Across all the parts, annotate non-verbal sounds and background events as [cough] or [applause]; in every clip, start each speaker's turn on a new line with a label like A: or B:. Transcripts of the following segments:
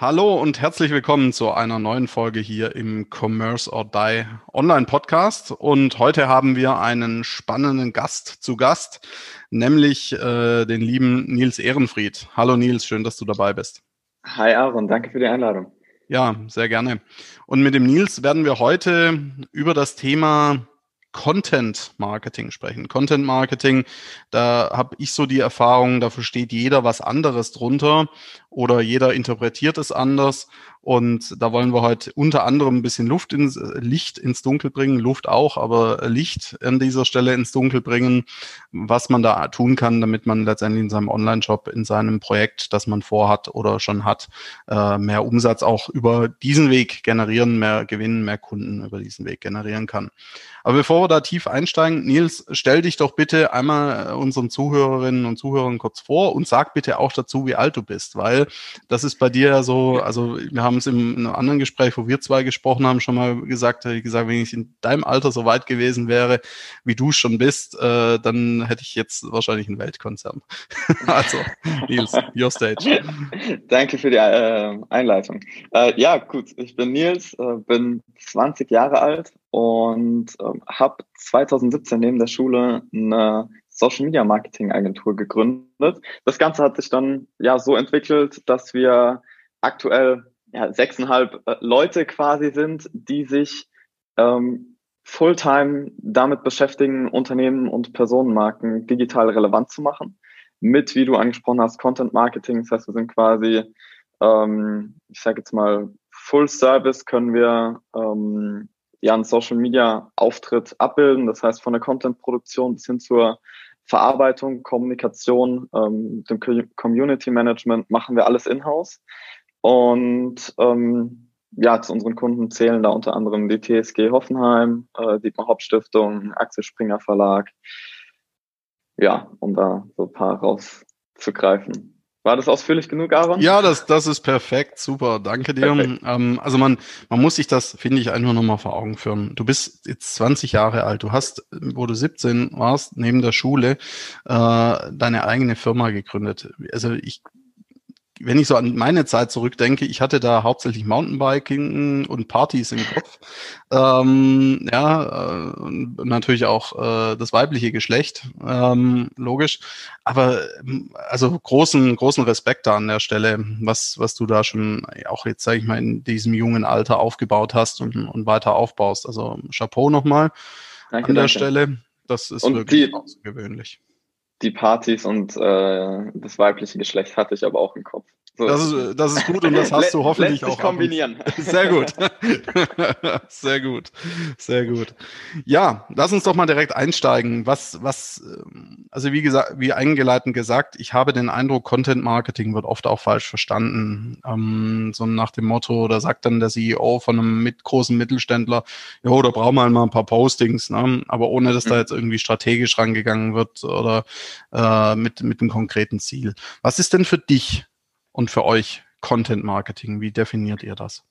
A: Hallo und herzlich willkommen zu einer neuen Folge hier im Commerce or Die Online Podcast. Und heute haben wir einen spannenden Gast zu Gast, nämlich äh, den lieben Nils Ehrenfried. Hallo Nils, schön, dass du dabei bist.
B: Hi Aaron, danke für die Einladung.
A: Ja, sehr gerne. Und mit dem Nils werden wir heute über das Thema Content Marketing sprechen. Content Marketing, da habe ich so die Erfahrung, da versteht jeder was anderes drunter oder jeder interpretiert es anders. Und da wollen wir heute unter anderem ein bisschen Luft ins Licht ins Dunkel bringen, Luft auch, aber Licht an dieser Stelle ins Dunkel bringen, was man da tun kann, damit man letztendlich in seinem Online-Shop, in seinem Projekt, das man vorhat oder schon hat, äh, mehr Umsatz auch über diesen Weg generieren, mehr Gewinn, mehr Kunden über diesen Weg generieren kann. Aber bevor wir da tief einsteigen, Nils, stell dich doch bitte einmal unseren Zuhörerinnen und Zuhörern kurz vor und sag bitte auch dazu, wie alt du bist, weil das ist bei dir so, also wir haben es im, in einem anderen Gespräch, wo wir zwei gesprochen haben, schon mal gesagt, ich gesagt, wenn ich in deinem Alter so weit gewesen wäre, wie du schon bist, äh, dann hätte ich jetzt wahrscheinlich einen Weltkonzern. [laughs] also, Nils, your stage.
B: Danke für die äh, Einleitung. Äh, ja, gut, ich bin Nils, äh, bin 20 Jahre alt und ähm, habe 2017 neben der Schule eine Social Media Marketing Agentur gegründet. Das Ganze hat sich dann ja so entwickelt, dass wir aktuell ja, sechseinhalb äh, Leute quasi sind, die sich ähm, Fulltime damit beschäftigen, Unternehmen und Personenmarken digital relevant zu machen. Mit, wie du angesprochen hast, Content Marketing. Das heißt, wir sind quasi, ähm, ich sage jetzt mal, Full Service können wir ähm, ja einen Social Media Auftritt abbilden. Das heißt, von der Content-Produktion bis hin zur Verarbeitung, Kommunikation, ähm, dem Community Management machen wir alles in-house. Und ähm, ja, zu unseren Kunden zählen da unter anderem die TSG Hoffenheim, äh, Dietmar Hauptstiftung, Axel Springer Verlag. Ja, um da so ein paar rauszugreifen. War das ausführlich genug, Aaron?
A: Ja, das, das ist perfekt, super, danke dir. Ähm, also man, man muss sich das, finde ich, einfach nochmal vor Augen führen. Du bist jetzt 20 Jahre alt, du hast, wo du 17 warst, neben der Schule, äh, deine eigene Firma gegründet. Also ich wenn ich so an meine Zeit zurückdenke, ich hatte da hauptsächlich Mountainbiking und Partys im Kopf. Ähm, ja, äh, natürlich auch äh, das weibliche Geschlecht, ähm, logisch. Aber also großen, großen Respekt da an der Stelle, was, was du da schon auch jetzt, sage ich mal, in diesem jungen Alter aufgebaut hast und, und weiter aufbaust. Also Chapeau nochmal an der danke. Stelle. Das ist und wirklich die, außergewöhnlich
B: die Partys und äh, das weibliche Geschlecht hatte ich aber auch im Kopf.
A: So. Das, ist, das ist gut und das hast du hoffentlich auch.
B: kombinieren. [laughs]
A: Sehr gut. [laughs] Sehr gut. Sehr gut. Ja, lass uns doch mal direkt einsteigen. Was, was, ähm, also wie gesagt, wie eingeleitet gesagt, ich habe den Eindruck, Content Marketing wird oft auch falsch verstanden. Ähm, so nach dem Motto, da sagt dann der CEO von einem mit großen Mittelständler, jo, da brauchen wir halt mal ein paar Postings, ne? aber ohne dass mhm. da jetzt irgendwie strategisch rangegangen wird oder äh, mit, mit einem konkreten Ziel. Was ist denn für dich und für euch Content Marketing? Wie definiert ihr das?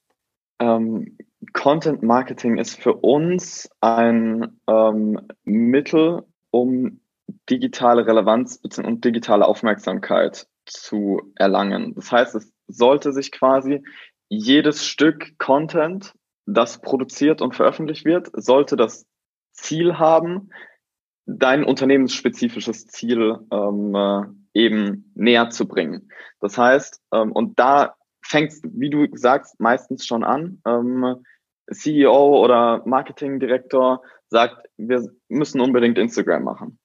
B: Ähm, Content Marketing ist für uns ein ähm, Mittel, um digitale Relevanz und digitale Aufmerksamkeit zu erlangen. Das heißt, es sollte sich quasi jedes Stück Content, das produziert und veröffentlicht wird, sollte das Ziel haben, dein unternehmensspezifisches Ziel ähm, äh, eben näher zu bringen. Das heißt, ähm, und da fängt wie du sagst, meistens schon an. Ähm, CEO oder Marketingdirektor sagt, wir müssen unbedingt Instagram machen.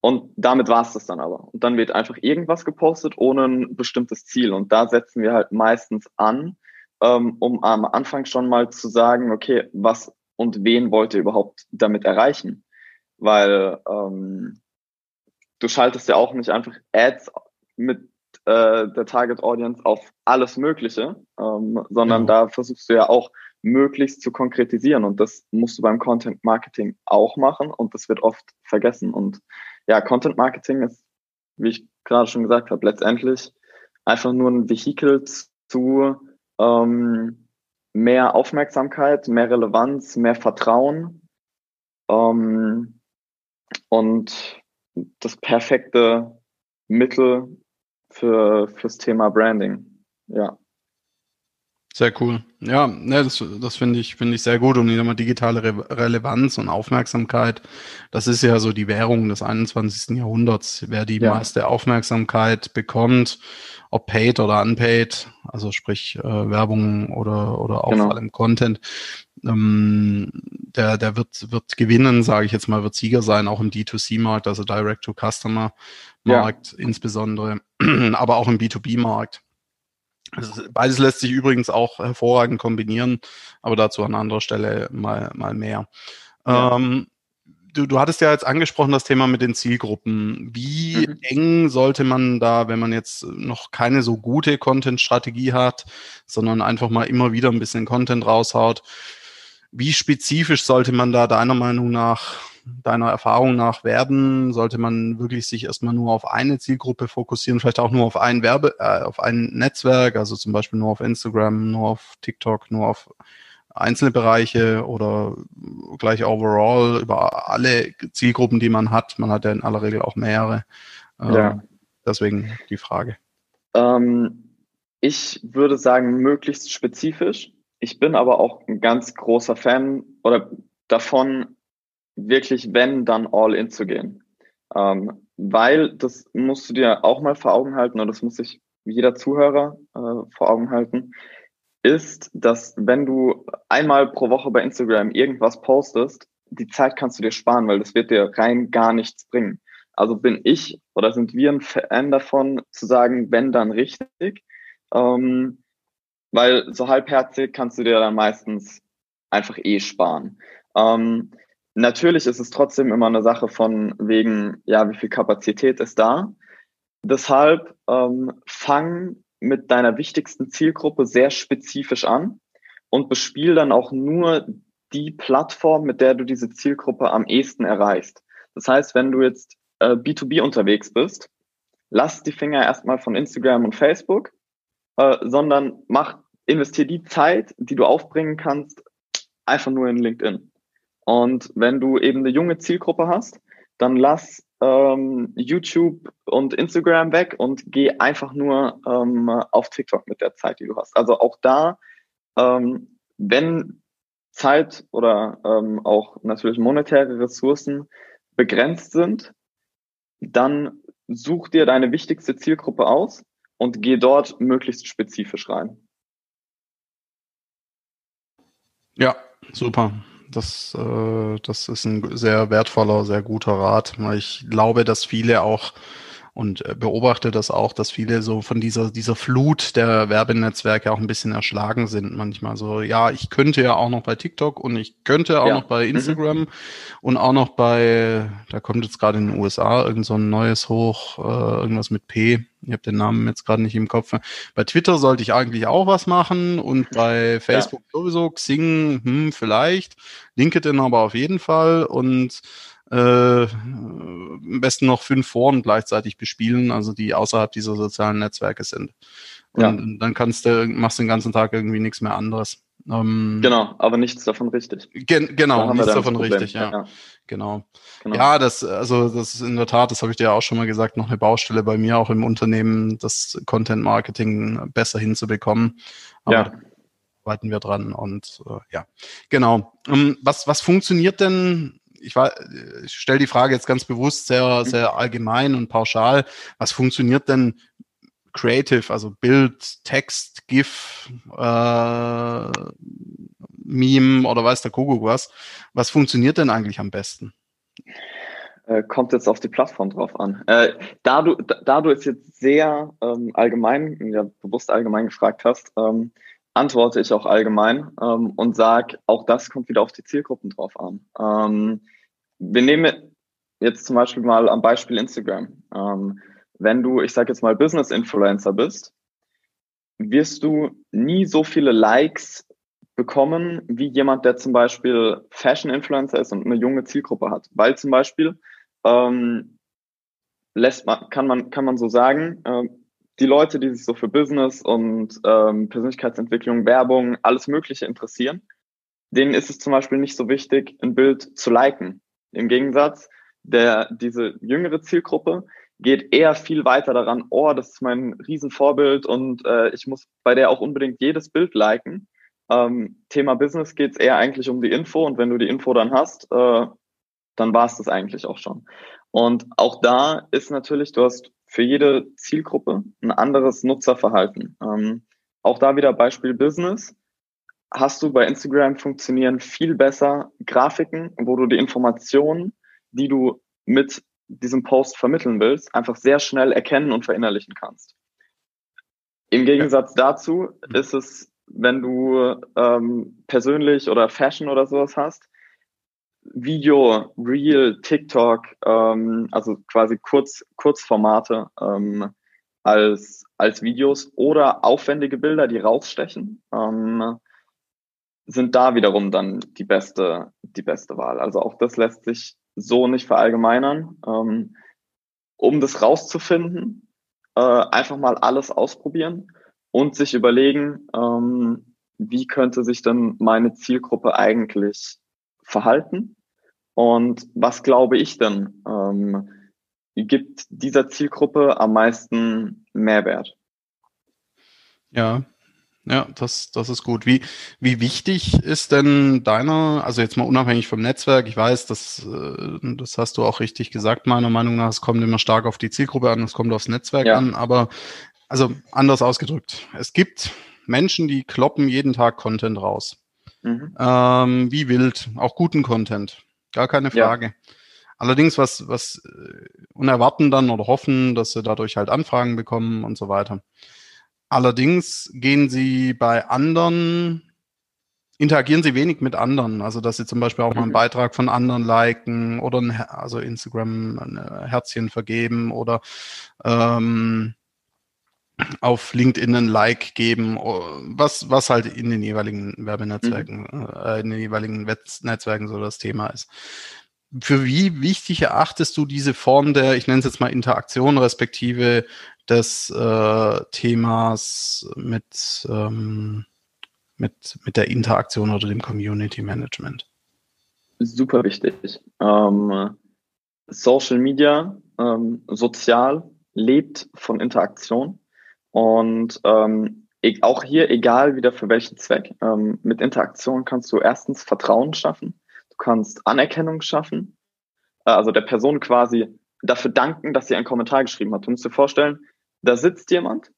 B: Und damit war es das dann aber. Und dann wird einfach irgendwas gepostet ohne ein bestimmtes Ziel. Und da setzen wir halt meistens an, ähm, um am Anfang schon mal zu sagen, okay, was und wen wollt ihr überhaupt damit erreichen? Weil ähm, du schaltest ja auch nicht einfach Ads mit äh, der Target Audience auf alles Mögliche, ähm, sondern ja. da versuchst du ja auch möglichst zu konkretisieren. Und das musst du beim Content Marketing auch machen und das wird oft vergessen. Und ja, Content Marketing ist, wie ich gerade schon gesagt habe, letztendlich einfach nur ein Vehikel zu ähm, mehr Aufmerksamkeit, mehr Relevanz, mehr Vertrauen ähm, und das perfekte Mittel für fürs Thema Branding. Ja.
A: Sehr cool. Ja, ne, das, das finde ich, finde ich sehr gut. Und immer digitale Re Relevanz und Aufmerksamkeit, das ist ja so die Währung des 21. Jahrhunderts. Wer die ja. meiste Aufmerksamkeit bekommt, ob paid oder unpaid, also sprich äh, Werbung oder, oder auch genau. vor allem Content, ähm, der, der wird, wird gewinnen, sage ich jetzt mal, wird Sieger sein, auch im D2C-Markt, also Direct-to-Customer-Markt ja. insbesondere, [clears throat] aber auch im B2B-Markt. Beides lässt sich übrigens auch hervorragend kombinieren, aber dazu an anderer Stelle mal, mal mehr. Ja. Ähm, du, du hattest ja jetzt angesprochen das Thema mit den Zielgruppen. Wie mhm. eng sollte man da, wenn man jetzt noch keine so gute Content-Strategie hat, sondern einfach mal immer wieder ein bisschen Content raushaut, wie spezifisch sollte man da deiner Meinung nach deiner Erfahrung nach werden? Sollte man wirklich sich erstmal nur auf eine Zielgruppe fokussieren, vielleicht auch nur auf ein Werbe, äh, auf ein Netzwerk, also zum Beispiel nur auf Instagram, nur auf TikTok, nur auf einzelne Bereiche oder gleich overall über alle Zielgruppen, die man hat. Man hat ja in aller Regel auch mehrere. Ähm, ja. Deswegen die Frage.
B: Ähm, ich würde sagen, möglichst spezifisch. Ich bin aber auch ein ganz großer Fan oder davon, wirklich, wenn, dann all in zu gehen. Ähm, weil, das musst du dir auch mal vor Augen halten, und das muss sich jeder Zuhörer äh, vor Augen halten, ist, dass wenn du einmal pro Woche bei Instagram irgendwas postest, die Zeit kannst du dir sparen, weil das wird dir rein gar nichts bringen. Also bin ich oder sind wir ein Fan davon zu sagen, wenn dann richtig, ähm, weil so halbherzig kannst du dir dann meistens einfach eh sparen. Ähm, Natürlich ist es trotzdem immer eine Sache von wegen, ja, wie viel Kapazität ist da. Deshalb ähm, fang mit deiner wichtigsten Zielgruppe sehr spezifisch an und bespiel dann auch nur die Plattform, mit der du diese Zielgruppe am ehesten erreichst. Das heißt, wenn du jetzt äh, B2B unterwegs bist, lass die Finger erstmal von Instagram und Facebook, äh, sondern mach, investier die Zeit, die du aufbringen kannst, einfach nur in LinkedIn. Und wenn du eben eine junge Zielgruppe hast, dann lass ähm, YouTube und Instagram weg und geh einfach nur ähm, auf TikTok mit der Zeit, die du hast. Also auch da, ähm, wenn Zeit oder ähm, auch natürlich monetäre Ressourcen begrenzt sind, dann such dir deine wichtigste Zielgruppe aus und geh dort möglichst spezifisch rein.
A: Ja, super. Das, äh, das ist ein sehr wertvoller, sehr guter Rat. Ich glaube, dass viele auch und äh, beobachte das auch, dass viele so von dieser, dieser Flut der Werbenetzwerke auch ein bisschen erschlagen sind. Manchmal so, ja, ich könnte ja auch noch bei TikTok und ich könnte auch ja. noch bei mhm. Instagram mhm. und auch noch bei, da kommt jetzt gerade in den USA irgend so ein neues hoch, äh, irgendwas mit P. Ich habe den Namen jetzt gerade nicht im Kopf. Bei Twitter sollte ich eigentlich auch was machen und bei Facebook ja. sowieso, Xing, hm, vielleicht, LinkedIn aber auf jeden Fall und äh, am besten noch fünf Foren gleichzeitig bespielen, also die außerhalb dieser sozialen Netzwerke sind. Und ja. dann kannst du, machst du den ganzen Tag irgendwie nichts mehr anderes.
B: Ähm, genau, aber nichts davon richtig.
A: Gen genau, nichts davon richtig, ja. ja. Genau. genau. Ja, das, also das ist in der Tat, das habe ich dir auch schon mal gesagt, noch eine Baustelle bei mir auch im Unternehmen, das Content Marketing besser hinzubekommen. Aber ja. arbeiten wir dran und äh, ja, genau. Ähm, was, was funktioniert denn ich, war, ich stelle die Frage jetzt ganz bewusst sehr, mhm. sehr allgemein und pauschal. Was funktioniert denn creative, also Bild, Text, GIF, äh, Meme oder weiß der Kuckuck was? Was funktioniert denn eigentlich am besten?
B: Äh, kommt jetzt auf die Plattform drauf an. Äh, da, du, da, da du es jetzt sehr ähm, allgemein, ja, bewusst allgemein gefragt hast, ähm, antworte ich auch allgemein ähm, und sage, auch das kommt wieder auf die Zielgruppen drauf an. Ähm, wir nehmen jetzt zum Beispiel mal am Beispiel Instagram. Ähm, wenn du, ich sage jetzt mal, Business-Influencer bist, wirst du nie so viele Likes bekommen, wie jemand, der zum Beispiel Fashion-Influencer ist und eine junge Zielgruppe hat. Weil zum Beispiel ähm, lässt man, kann man, kann man so sagen, äh, die Leute, die sich so für Business und ähm, Persönlichkeitsentwicklung, Werbung, alles Mögliche interessieren, denen ist es zum Beispiel nicht so wichtig, ein Bild zu liken. Im Gegensatz, der, diese jüngere Zielgruppe geht eher viel weiter daran, oh, das ist mein Riesenvorbild und äh, ich muss bei der auch unbedingt jedes Bild liken. Ähm, Thema Business geht es eher eigentlich um die Info und wenn du die Info dann hast, äh, dann war es das eigentlich auch schon. Und auch da ist natürlich, du hast für jede Zielgruppe ein anderes Nutzerverhalten. Ähm, auch da wieder Beispiel Business. Hast du bei Instagram funktionieren viel besser Grafiken, wo du die Informationen, die du mit diesem Post vermitteln willst, einfach sehr schnell erkennen und verinnerlichen kannst. Im Gegensatz dazu ist es, wenn du ähm, persönlich oder Fashion oder sowas hast, Video, Real, TikTok, ähm, also quasi Kurz, Kurzformate ähm, als, als Videos oder aufwendige Bilder, die rausstechen, ähm, sind da wiederum dann die beste, die beste Wahl. Also auch das lässt sich so nicht verallgemeinern. Ähm, um das rauszufinden, äh, einfach mal alles ausprobieren und sich überlegen, ähm, wie könnte sich denn meine Zielgruppe eigentlich verhalten und was glaube ich denn ähm, gibt dieser Zielgruppe am meisten Mehrwert?
A: Ja, ja, das, das ist gut. Wie, wie wichtig ist denn deiner, also jetzt mal unabhängig vom Netzwerk, ich weiß, das, äh, das hast du auch richtig gesagt, meiner Meinung nach, es kommt immer stark auf die Zielgruppe an, es kommt aufs Netzwerk ja. an, aber also anders ausgedrückt, es gibt Menschen, die kloppen jeden Tag Content raus. Mhm. Ähm, wie wild, auch guten Content. Gar keine Frage. Ja. Allerdings, was, was äh, unerwarten dann oder hoffen, dass sie dadurch halt Anfragen bekommen und so weiter. Allerdings gehen sie bei anderen, interagieren sie wenig mit anderen. Also, dass sie zum Beispiel auch mal einen. Beitrag von anderen liken oder ein, also Instagram ein Herzchen vergeben oder ähm, auf LinkedIn ein Like geben, was, was halt in den jeweiligen Werbenetzwerken, mhm. äh, in den jeweiligen Netzwerken so das Thema ist. Für wie wichtig erachtest du diese Form der, ich nenne es jetzt mal Interaktion, respektive des äh, Themas mit, ähm, mit, mit der Interaktion oder dem Community Management?
B: Super wichtig. Ähm, Social Media, ähm, sozial, lebt von Interaktion. Und ähm, e-, auch hier, egal wieder für welchen Zweck, ähm, mit Interaktion kannst du erstens Vertrauen schaffen, du kannst Anerkennung schaffen, äh, also der Person quasi dafür danken, dass sie einen Kommentar geschrieben hat. Du musst dir vorstellen, da sitzt jemand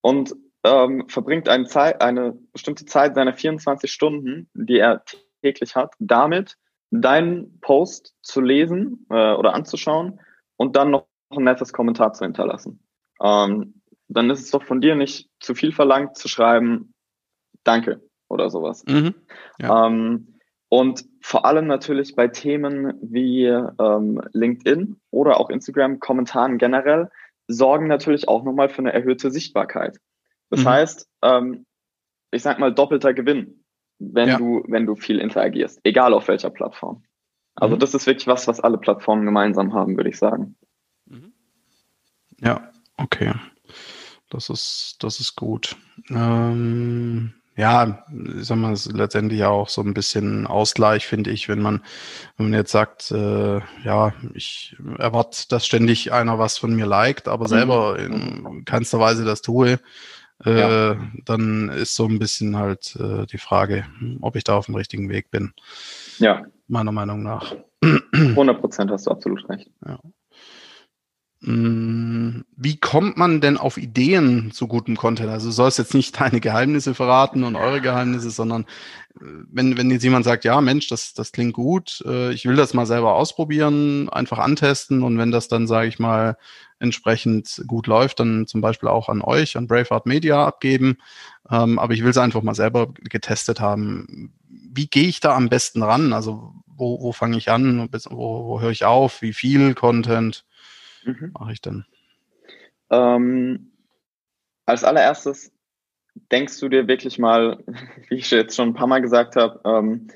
B: und ähm, verbringt eine, Zeit, eine bestimmte Zeit seiner 24 Stunden, die er täglich hat, damit deinen Post zu lesen äh, oder anzuschauen und dann noch ein nettes Kommentar zu hinterlassen. Ähm, dann ist es doch von dir nicht zu viel verlangt zu schreiben, danke oder sowas. Mhm. Ja. Ähm, und vor allem natürlich bei Themen wie ähm, LinkedIn oder auch Instagram, Kommentaren generell, sorgen natürlich auch nochmal für eine erhöhte Sichtbarkeit. Das mhm. heißt, ähm, ich sag mal doppelter Gewinn, wenn ja. du, wenn du viel interagierst, egal auf welcher Plattform. Also mhm. das ist wirklich was, was alle Plattformen gemeinsam haben, würde ich sagen.
A: Mhm. Ja, okay. Das ist, das ist gut. Ähm, ja, ich sag mal, es ist letztendlich auch so ein bisschen Ausgleich, finde ich, wenn man, wenn man jetzt sagt, äh, ja, ich erwarte, dass ständig einer was von mir liked, aber selber mhm. in keinster Weise das tue, äh, ja. dann ist so ein bisschen halt äh, die Frage, ob ich da auf dem richtigen Weg bin.
B: Ja.
A: Meiner Meinung nach.
B: 100 Prozent hast du absolut recht.
A: Ja. Mm, wie kommt man denn auf Ideen zu gutem Content? Also du sollst jetzt nicht deine Geheimnisse verraten und eure Geheimnisse, sondern äh, wenn, wenn jetzt jemand sagt, ja Mensch, das, das klingt gut, äh, ich will das mal selber ausprobieren, einfach antesten und wenn das dann, sage ich mal, entsprechend gut läuft, dann zum Beispiel auch an euch, an Braveheart Media abgeben. Ähm, aber ich will es einfach mal selber getestet haben. Wie gehe ich da am besten ran? Also wo, wo fange ich an? Wo, wo höre ich auf? Wie viel Content? Mhm. mache ich dann?
B: Ähm, als allererstes denkst du dir wirklich mal, [laughs] wie ich jetzt schon ein paar Mal gesagt habe, ähm,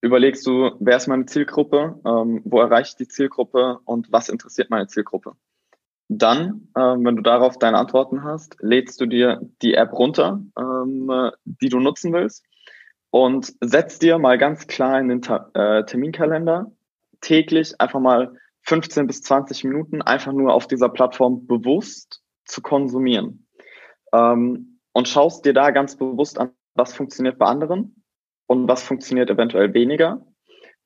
B: überlegst du, wer ist meine Zielgruppe, ähm, wo erreiche ich die Zielgruppe und was interessiert meine Zielgruppe. Dann, ähm, wenn du darauf deine Antworten hast, lädst du dir die App runter, ähm, die du nutzen willst und setzt dir mal ganz klar in den Ta äh, Terminkalender täglich einfach mal 15 bis 20 Minuten einfach nur auf dieser Plattform bewusst zu konsumieren. Ähm, und schaust dir da ganz bewusst an, was funktioniert bei anderen und was funktioniert eventuell weniger.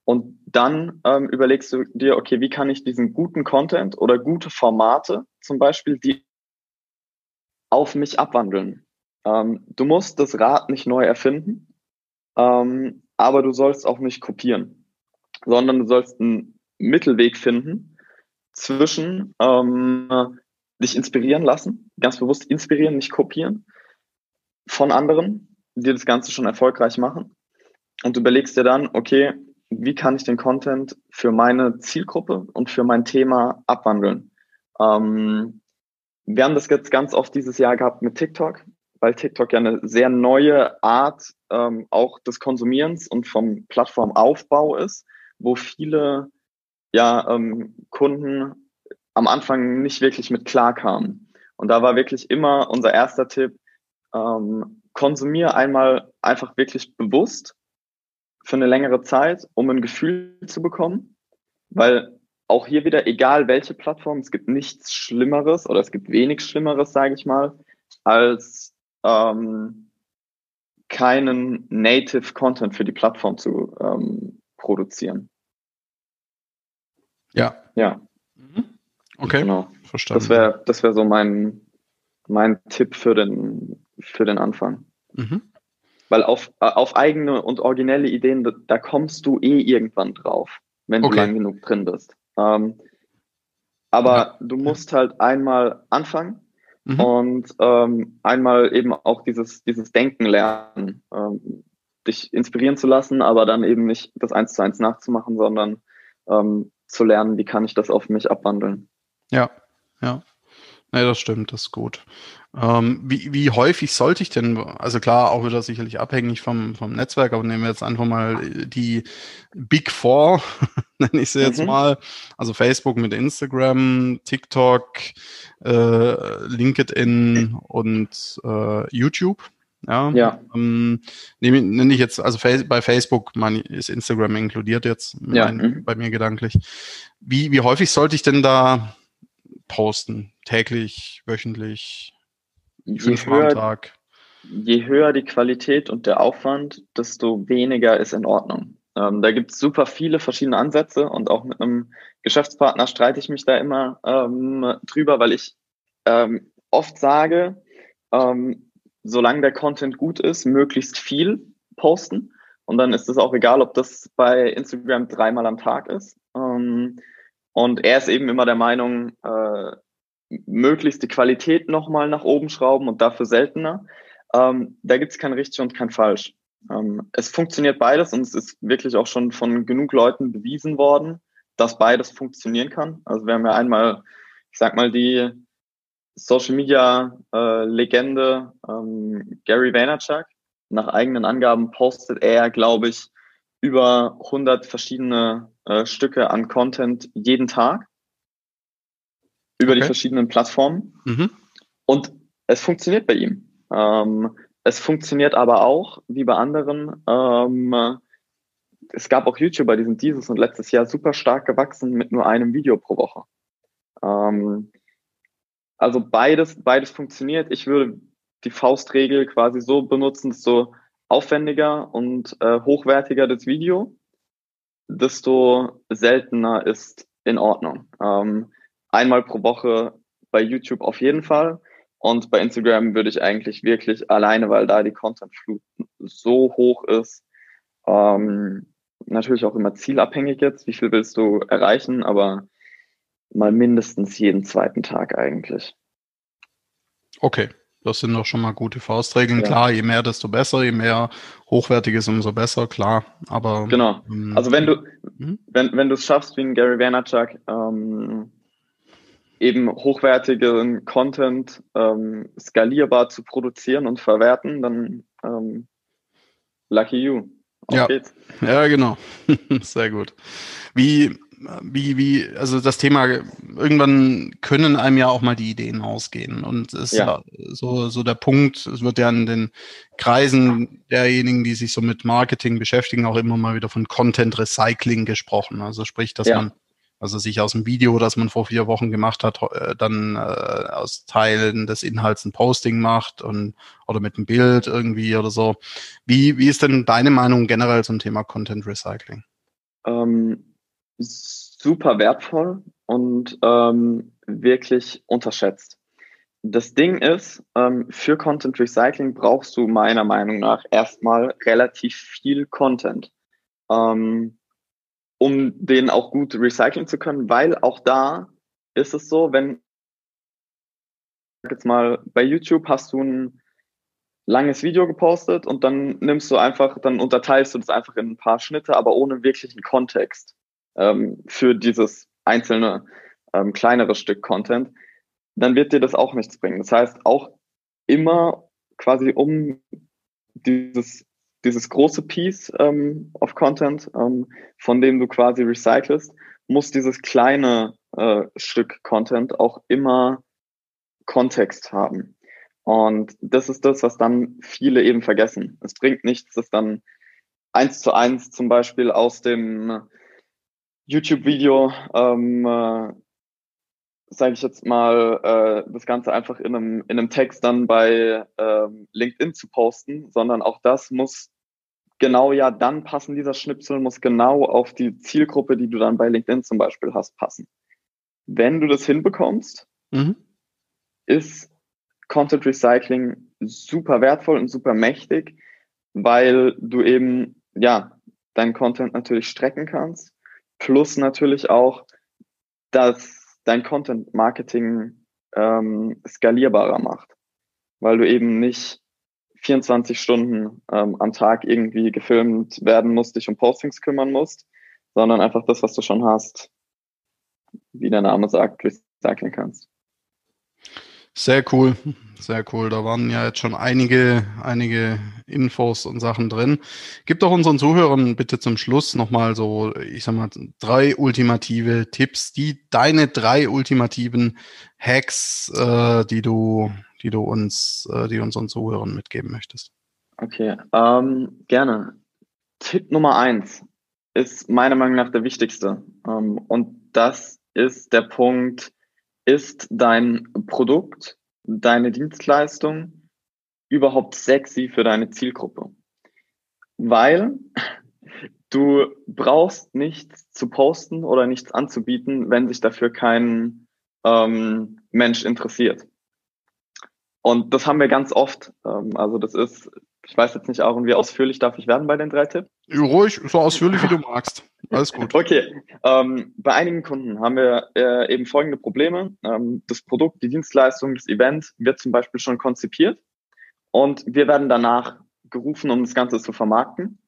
B: Und dann ähm, überlegst du dir, okay, wie kann ich diesen guten Content oder gute Formate zum Beispiel, die auf mich abwandeln. Ähm, du musst das Rad nicht neu erfinden, ähm, aber du sollst auch nicht kopieren, sondern du sollst einen Mittelweg finden zwischen ähm, dich inspirieren lassen, ganz bewusst inspirieren, nicht kopieren von anderen, die das Ganze schon erfolgreich machen. Und du überlegst dir dann, okay, wie kann ich den Content für meine Zielgruppe und für mein Thema abwandeln? Ähm, wir haben das jetzt ganz oft dieses Jahr gehabt mit TikTok, weil TikTok ja eine sehr neue Art ähm, auch des Konsumierens und vom Plattformaufbau ist, wo viele ja, ähm, Kunden am Anfang nicht wirklich mit klarkamen. Und da war wirklich immer unser erster Tipp, ähm, konsumier einmal einfach wirklich bewusst für eine längere Zeit, um ein Gefühl zu bekommen, weil auch hier wieder, egal welche Plattform, es gibt nichts Schlimmeres oder es gibt wenig Schlimmeres, sage ich mal, als ähm, keinen Native Content für die Plattform zu ähm, produzieren.
A: Ja.
B: Ja.
A: Mhm. Okay. Genau.
B: Verstanden. Das wäre das wäre so mein, mein Tipp für den, für den Anfang. Mhm. Weil auf, auf eigene und originelle Ideen, da, da kommst du eh irgendwann drauf, wenn okay. du lang genug drin bist. Ähm, aber ja. du musst halt einmal anfangen mhm. und ähm, einmal eben auch dieses, dieses Denken lernen, ähm, dich inspirieren zu lassen, aber dann eben nicht das eins zu eins nachzumachen, sondern ähm, zu lernen, wie kann ich das auf mich abwandeln.
A: Ja, ja. Nee, das stimmt, das ist gut. Ähm, wie, wie häufig sollte ich denn, also klar, auch wieder sicherlich abhängig vom, vom Netzwerk, aber nehmen wir jetzt einfach mal die Big Four, [laughs] nenne ich sie jetzt mhm. mal. Also Facebook mit Instagram, TikTok, äh, LinkedIn und äh, YouTube. Ja.
B: ja.
A: Ähm, nehme, nenne ich jetzt, also bei Facebook man, ist Instagram inkludiert jetzt
B: ja. Mein,
A: mhm. bei mir gedanklich. Wie, wie häufig sollte ich denn da posten? Täglich, wöchentlich,
B: fünfmal am Tag? Je höher die Qualität und der Aufwand, desto weniger ist in Ordnung. Ähm, da gibt es super viele verschiedene Ansätze und auch mit einem Geschäftspartner streite ich mich da immer ähm, drüber, weil ich ähm, oft sage, ähm, solange der Content gut ist, möglichst viel posten. Und dann ist es auch egal, ob das bei Instagram dreimal am Tag ist. Ähm, und er ist eben immer der Meinung, äh, möglichst die Qualität nochmal nach oben schrauben und dafür seltener. Ähm, da gibt es kein richtig und kein falsch. Ähm, es funktioniert beides und es ist wirklich auch schon von genug Leuten bewiesen worden, dass beides funktionieren kann. Also wir haben ja einmal, ich sag mal, die Social Media äh, Legende ähm, Gary Vaynerchuk. Nach eigenen Angaben postet er, glaube ich, über 100 verschiedene äh, Stücke an Content jeden Tag über okay. die verschiedenen Plattformen. Mhm. Und es funktioniert bei ihm. Ähm, es funktioniert aber auch, wie bei anderen, ähm, es gab auch YouTuber, die sind dieses und letztes Jahr super stark gewachsen mit nur einem Video pro Woche. Ähm, also beides, beides funktioniert. Ich würde die Faustregel quasi so benutzen, desto aufwendiger und äh, hochwertiger das Video, desto seltener ist in Ordnung. Ähm, einmal pro Woche bei YouTube auf jeden Fall. Und bei Instagram würde ich eigentlich wirklich alleine, weil da die Contentflut so hoch ist, ähm, natürlich auch immer zielabhängig jetzt, wie viel willst du erreichen, aber mal mindestens jeden zweiten Tag eigentlich.
A: Okay, das sind doch schon mal gute Faustregeln. Ja. Klar, je mehr, desto besser, je mehr hochwertiges, umso besser, klar. Aber
B: genau. Ähm, also wenn du, mhm. wenn, wenn du es schaffst wie ein Gary Vaynerchuk, ähm, eben hochwertigen Content ähm, skalierbar zu produzieren und verwerten, dann ähm, lucky you.
A: Auf ja. geht's. Ja, genau. [laughs] Sehr gut. Wie, wie, wie, also das Thema, irgendwann können einem ja auch mal die Ideen ausgehen. Und es ja. ist so, so der Punkt, es wird ja in den Kreisen derjenigen, die sich so mit Marketing beschäftigen, auch immer mal wieder von Content Recycling gesprochen. Also sprich, dass ja. man also sich aus dem Video, das man vor vier Wochen gemacht hat, äh, dann äh, aus Teilen des Inhalts ein Posting macht und oder mit einem Bild irgendwie oder so. Wie, wie ist denn deine Meinung generell zum Thema Content Recycling?
B: Ähm, super wertvoll und ähm, wirklich unterschätzt. Das Ding ist, ähm, für Content Recycling brauchst du meiner Meinung nach erstmal relativ viel Content, ähm, um den auch gut recyceln zu können, weil auch da ist es so, wenn jetzt mal bei YouTube hast du ein langes Video gepostet und dann nimmst du einfach, dann unterteilst du das einfach in ein paar Schnitte, aber ohne wirklichen Kontext ähm, für dieses einzelne ähm, kleinere Stück Content, dann wird dir das auch nichts bringen. Das heißt, auch immer quasi um dieses, dieses große Piece ähm, of Content, ähm, von dem du quasi recycelst, muss dieses kleine äh, Stück Content auch immer Kontext haben. Und das ist das, was dann viele eben vergessen. Es bringt nichts, das dann eins zu eins zum Beispiel aus dem YouTube-Video, ähm, äh, sage ich jetzt mal, äh, das Ganze einfach in einem, in einem Text dann bei ähm, LinkedIn zu posten, sondern auch das muss genau ja dann passen. Dieser Schnipsel muss genau auf die Zielgruppe, die du dann bei LinkedIn zum Beispiel hast, passen. Wenn du das hinbekommst, mhm. ist Content Recycling super wertvoll und super mächtig, weil du eben ja deinen Content natürlich strecken kannst Plus natürlich auch, dass dein Content Marketing ähm, skalierbarer macht, weil du eben nicht 24 Stunden ähm, am Tag irgendwie gefilmt werden musst, dich um Postings kümmern musst, sondern einfach das, was du schon hast, wie der Name sagt, recyceln kannst.
A: Sehr cool, sehr cool. Da waren ja jetzt schon einige, einige Infos und Sachen drin. Gib doch unseren Zuhörern bitte zum Schluss nochmal so, ich sag mal, drei ultimative Tipps, die deine drei ultimativen Hacks, äh, die du, die du uns, äh, die unseren Zuhörern mitgeben möchtest.
B: Okay, ähm, gerne. Tipp Nummer eins ist meiner Meinung nach der wichtigste. Ähm, und das ist der Punkt, ist dein Produkt, deine Dienstleistung überhaupt sexy für deine Zielgruppe? Weil [laughs] du brauchst nichts zu posten oder nichts anzubieten, wenn sich dafür kein ähm, Mensch interessiert. Und das haben wir ganz oft. Ähm, also das ist, ich weiß jetzt nicht, Aaron, wie ausführlich darf ich werden bei den drei Tipps?
A: Ruhig, so ausführlich wie du [laughs] magst. Alles gut.
B: Okay. Ähm, bei einigen Kunden haben wir äh, eben folgende Probleme. Ähm, das Produkt, die Dienstleistung, das Event wird zum Beispiel schon konzipiert und wir werden danach gerufen, um das Ganze zu vermarkten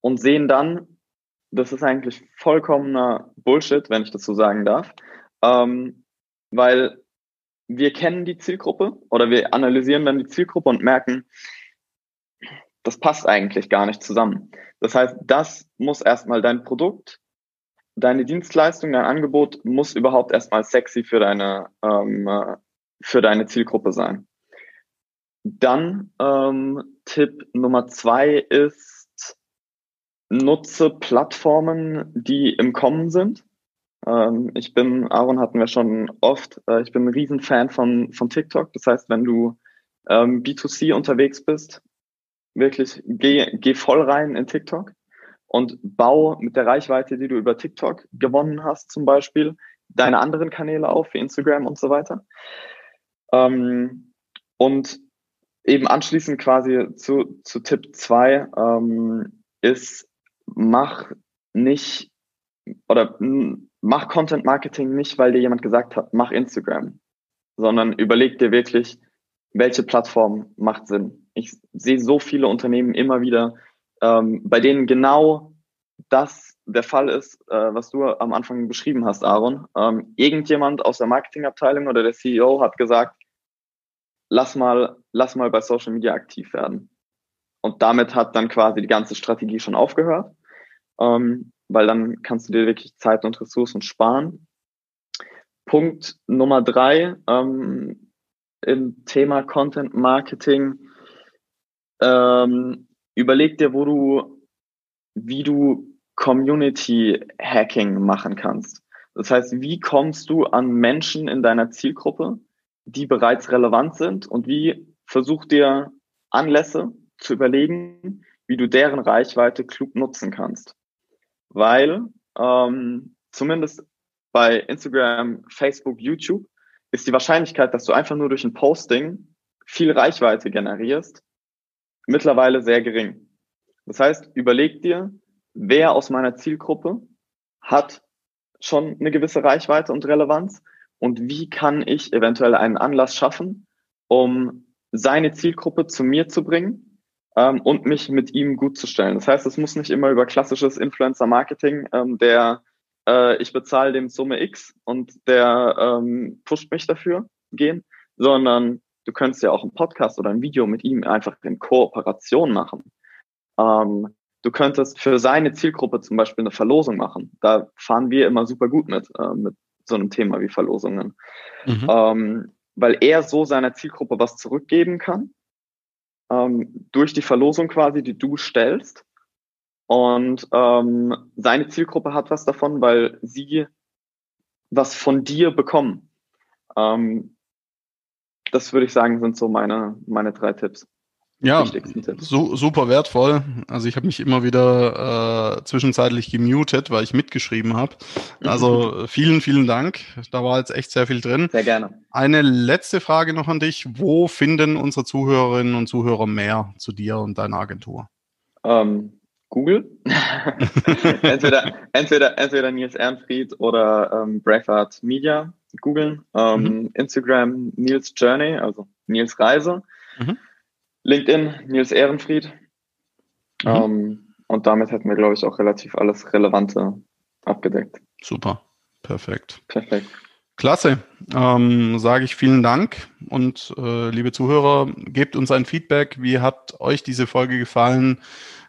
B: und sehen dann, das ist eigentlich vollkommener Bullshit, wenn ich das so sagen darf, ähm, weil wir kennen die Zielgruppe oder wir analysieren dann die Zielgruppe und merken, das passt eigentlich gar nicht zusammen. Das heißt, das muss erstmal dein Produkt, deine Dienstleistung, dein Angebot muss überhaupt erstmal sexy für deine, ähm, äh, für deine Zielgruppe sein. Dann ähm, Tipp Nummer zwei ist, nutze Plattformen, die im Kommen sind. Ähm, ich bin, Aaron hatten wir schon oft, äh, ich bin ein Riesenfan von, von TikTok. Das heißt, wenn du ähm, B2C unterwegs bist, wirklich, geh, geh voll rein in TikTok und bau mit der Reichweite, die du über TikTok gewonnen hast, zum Beispiel, deine anderen Kanäle auf, wie Instagram und so weiter. Ähm, und eben anschließend quasi zu, zu Tipp zwei ähm, ist, mach nicht oder mach Content Marketing nicht, weil dir jemand gesagt hat, mach Instagram, sondern überleg dir wirklich, welche Plattform macht Sinn ich sehe so viele Unternehmen immer wieder, ähm, bei denen genau das der Fall ist, äh, was du am Anfang beschrieben hast, Aaron. Ähm, irgendjemand aus der Marketingabteilung oder der CEO hat gesagt, lass mal, lass mal bei Social Media aktiv werden. Und damit hat dann quasi die ganze Strategie schon aufgehört, ähm, weil dann kannst du dir wirklich Zeit und Ressourcen sparen. Punkt Nummer drei ähm, im Thema Content Marketing. Ähm, überleg dir, wo du, wie du Community Hacking machen kannst. Das heißt, wie kommst du an Menschen in deiner Zielgruppe, die bereits relevant sind und wie versuch dir Anlässe zu überlegen, wie du deren Reichweite klug nutzen kannst. Weil ähm, zumindest bei Instagram, Facebook, YouTube ist die Wahrscheinlichkeit, dass du einfach nur durch ein Posting viel Reichweite generierst, mittlerweile sehr gering. Das heißt, überleg dir, wer aus meiner Zielgruppe hat schon eine gewisse Reichweite und Relevanz und wie kann ich eventuell einen Anlass schaffen, um seine Zielgruppe zu mir zu bringen ähm, und mich mit ihm gut zu stellen. Das heißt, es muss nicht immer über klassisches Influencer-Marketing, ähm, der äh, ich bezahle dem Summe X und der ähm, pusht mich dafür gehen, sondern du könntest ja auch einen Podcast oder ein Video mit ihm einfach in Kooperation machen. Ähm, Du könntest für seine Zielgruppe zum Beispiel eine Verlosung machen. Da fahren wir immer super gut mit, äh, mit so einem Thema wie Verlosungen. Mhm. Ähm, weil er so seiner Zielgruppe was zurückgeben kann, ähm, durch die Verlosung quasi, die du stellst. Und ähm, seine Zielgruppe hat was davon, weil sie was von dir bekommen. Ähm, das würde ich sagen, sind so meine, meine drei Tipps.
A: Ja, su super wertvoll. Also ich habe mich immer wieder äh, zwischenzeitlich gemutet, weil ich mitgeschrieben habe. Also [laughs] vielen, vielen Dank. Da war jetzt echt sehr viel drin.
B: Sehr gerne.
A: Eine letzte Frage noch an dich. Wo finden unsere Zuhörerinnen und Zuhörer mehr zu dir und deiner Agentur?
B: Ähm, Google. [laughs] entweder, entweder, entweder Nils Ehrenfried oder ähm, Braveheart Media googeln. Ähm, mhm. Instagram Nils Journey, also Nils Reise. Mhm. LinkedIn, Nils Ehrenfried. Mhm. Ähm, und damit hätten wir, glaube ich, auch relativ alles Relevante abgedeckt.
A: Super, perfekt.
B: Perfekt.
A: Klasse. Ähm, Sage ich vielen Dank und äh, liebe Zuhörer, gebt uns ein Feedback. Wie hat euch diese Folge gefallen?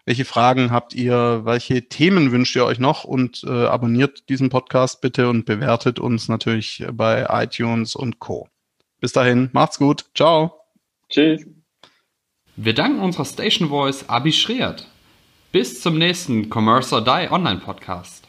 A: Welche Fragen habt ihr? Welche Themen wünscht ihr euch noch? Und äh, abonniert diesen Podcast bitte und bewertet uns natürlich bei iTunes und Co. Bis dahin, macht's gut. Ciao.
B: Tschüss.
C: Wir danken unserer Station Voice Abi Schreert. Bis zum nächsten Commerce or Die Online Podcast.